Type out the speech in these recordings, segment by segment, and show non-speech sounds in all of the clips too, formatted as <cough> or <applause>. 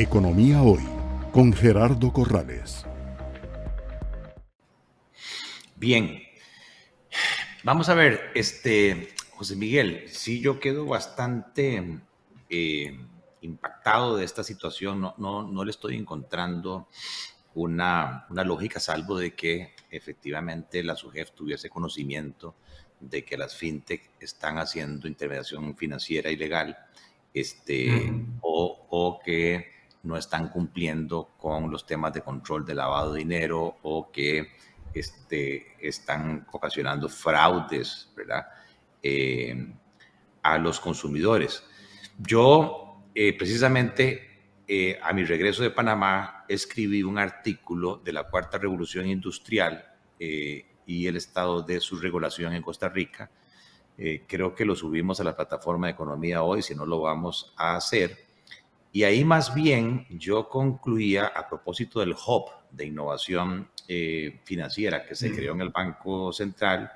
Economía Hoy con Gerardo Corrales. Bien, vamos a ver, este, José Miguel, sí yo quedo bastante eh, impactado de esta situación, no, no, no le estoy encontrando una, una, lógica, salvo de que efectivamente la SUGEF tuviese conocimiento de que las fintech están haciendo intermediación financiera ilegal este, o, o, que no están cumpliendo con los temas de control de lavado de dinero o que este, están ocasionando fraudes ¿verdad? Eh, a los consumidores. Yo, eh, precisamente, eh, a mi regreso de Panamá, escribí un artículo de la Cuarta Revolución Industrial y el estado de su regulación en Costa Rica. creo que lo subimos a la plataforma de Economía hoy, si no lo vamos a hacer. Y ahí más bien yo concluía a propósito del hub de innovación financiera que se creó en el Banco Central,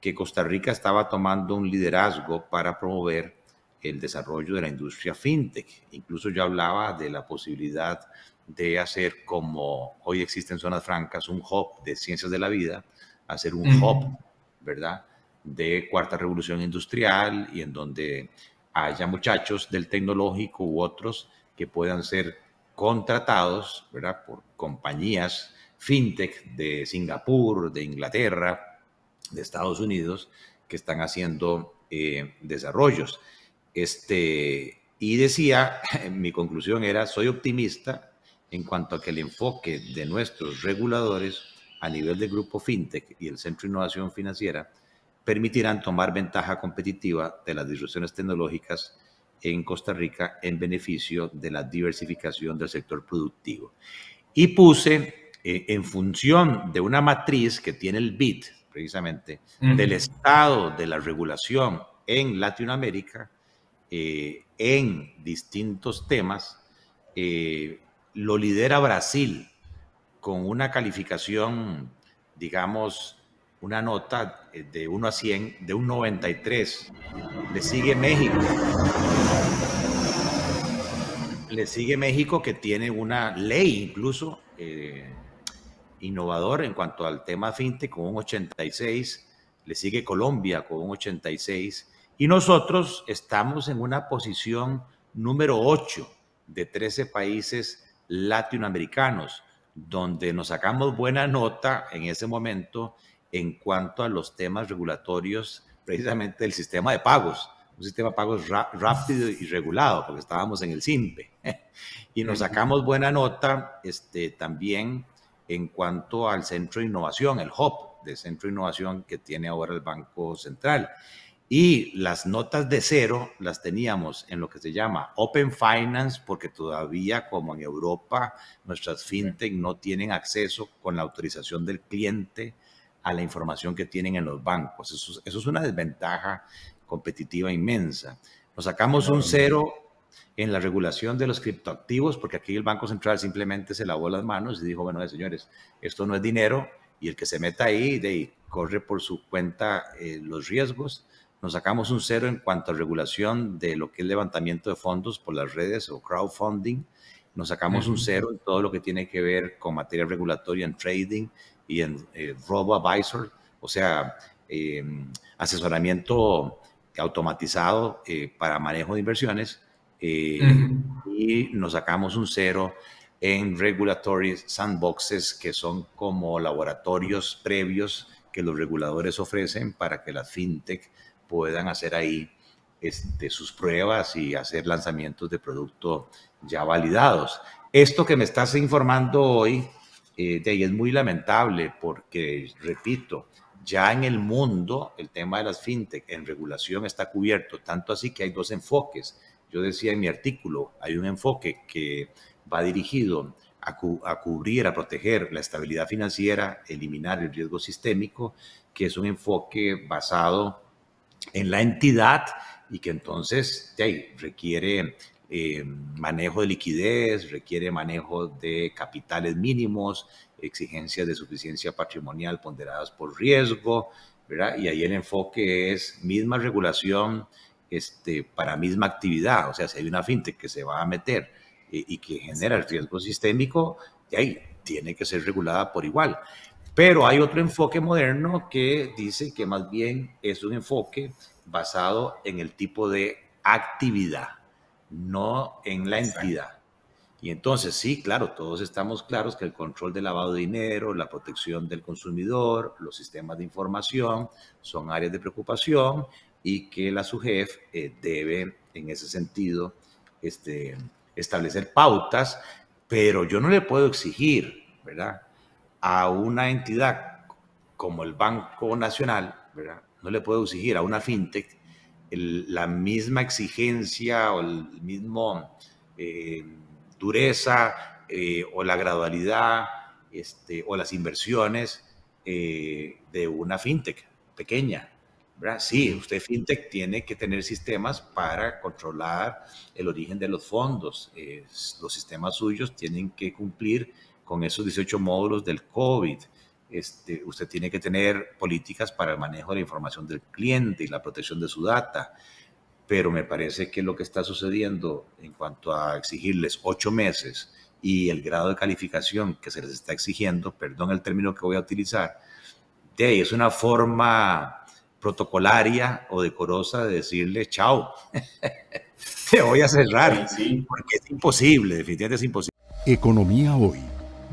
que Costa Rica estaba tomando un liderazgo para promover el desarrollo de la industria fintech. Incluso yo hablaba de la posibilidad de hacer como hoy existen zonas francas, un hub de ciencias de la vida, hacer un hub, ¿verdad? De cuarta revolución industrial y en donde haya muchachos del tecnológico u otros que puedan ser contratados, ¿verdad? Por compañías fintech de Singapur, de Inglaterra, de Estados Unidos que están haciendo eh, desarrollos. Este, y decía, <laughs> mi conclusión era, soy optimista en cuanto a que el enfoque de nuestros reguladores a nivel del grupo FinTech y el Centro de Innovación Financiera permitirán tomar ventaja competitiva de las disrupciones tecnológicas en Costa Rica en beneficio de la diversificación del sector productivo. Y puse eh, en función de una matriz que tiene el BIT, precisamente, del estado de la regulación en Latinoamérica eh, en distintos temas, eh, lo lidera Brasil con una calificación, digamos, una nota de 1 a 100 de un 93. Le sigue México. Le sigue México que tiene una ley incluso eh, innovador en cuanto al tema fintech con un 86, le sigue Colombia con un 86 y nosotros estamos en una posición número 8 de 13 países latinoamericanos, donde nos sacamos buena nota en ese momento en cuanto a los temas regulatorios precisamente del sistema de pagos, un sistema de pagos rápido y regulado, porque estábamos en el SIMPE. <laughs> y nos sacamos buena nota este, también en cuanto al centro de innovación, el HOP de centro de innovación que tiene ahora el Banco Central. Y las notas de cero las teníamos en lo que se llama Open Finance, porque todavía, como en Europa, nuestras fintech no tienen acceso con la autorización del cliente a la información que tienen en los bancos. Eso, eso es una desventaja competitiva inmensa. Nos sacamos un cero en la regulación de los criptoactivos, porque aquí el Banco Central simplemente se lavó las manos y dijo, bueno, señores, esto no es dinero y el que se meta ahí de, corre por su cuenta eh, los riesgos. Nos sacamos un cero en cuanto a regulación de lo que es levantamiento de fondos por las redes o crowdfunding. Nos sacamos un cero en todo lo que tiene que ver con materia regulatoria en trading y en eh, robo-advisor, o sea, em, asesoramiento automatizado eh, para manejo de inversiones eh, y nos sacamos un cero en regulatory sandboxes, que son como laboratorios previos que los reguladores ofrecen para que las fintech puedan hacer ahí este, sus pruebas y hacer lanzamientos de productos ya validados. Esto que me estás informando hoy eh, de ahí es muy lamentable porque, repito, ya en el mundo el tema de las fintech en regulación está cubierto, tanto así que hay dos enfoques. Yo decía en mi artículo, hay un enfoque que va dirigido a, cubrir, a proteger la estabilidad financiera, eliminar el riesgo sistémico, que es un enfoque basado en la entidad y que entonces requiere eh, manejo de liquidez, requiere manejo de capitales mínimos, exigencias de suficiencia patrimonial ponderadas por riesgo. Y ahí el enfoque es misma regulación este, para misma actividad. O sea, si hay una fintech que se va a meter y, que genera riesgo sistémico, de ahí tiene que ser regulada por igual. Pero hay otro enfoque moderno que dice que más bien es un enfoque basado en el tipo de actividad, no en la entidad. Y entonces, sí, claro, todos estamos claros que el control del lavado de dinero, la protección del consumidor, los sistemas de información son áreas de preocupación y que la SUGEF eh, debe, en ese sentido, este, establecer pautas, pero yo no le puedo exigir, ¿verdad? A una entidad como el Banco Nacional, ¿verdad? No le puedo exigir a una fintech la misma exigencia o el mismo... Eh, dureza eh, o la gradualidad este, o las inversiones eh, de una fintech pequeña. ¿verdad? Sí, usted fintech tiene que tener sistemas para controlar el origen de los fondos. los sistemas suyos tienen que cumplir con esos 18 módulos del COVID. Este, usted tiene que tener políticas para el manejo de la información del cliente y la protección de su data. Pero me parece que lo que está sucediendo en cuanto a exigirles ocho meses y el grado de calificación que se les está exigiendo, perdón el término que voy a utilizar, de ahí es una forma protocolaria o decorosa de decirle chao, <laughs> te voy a cerrar, porque es imposible, definitivamente es imposible. Economía hoy,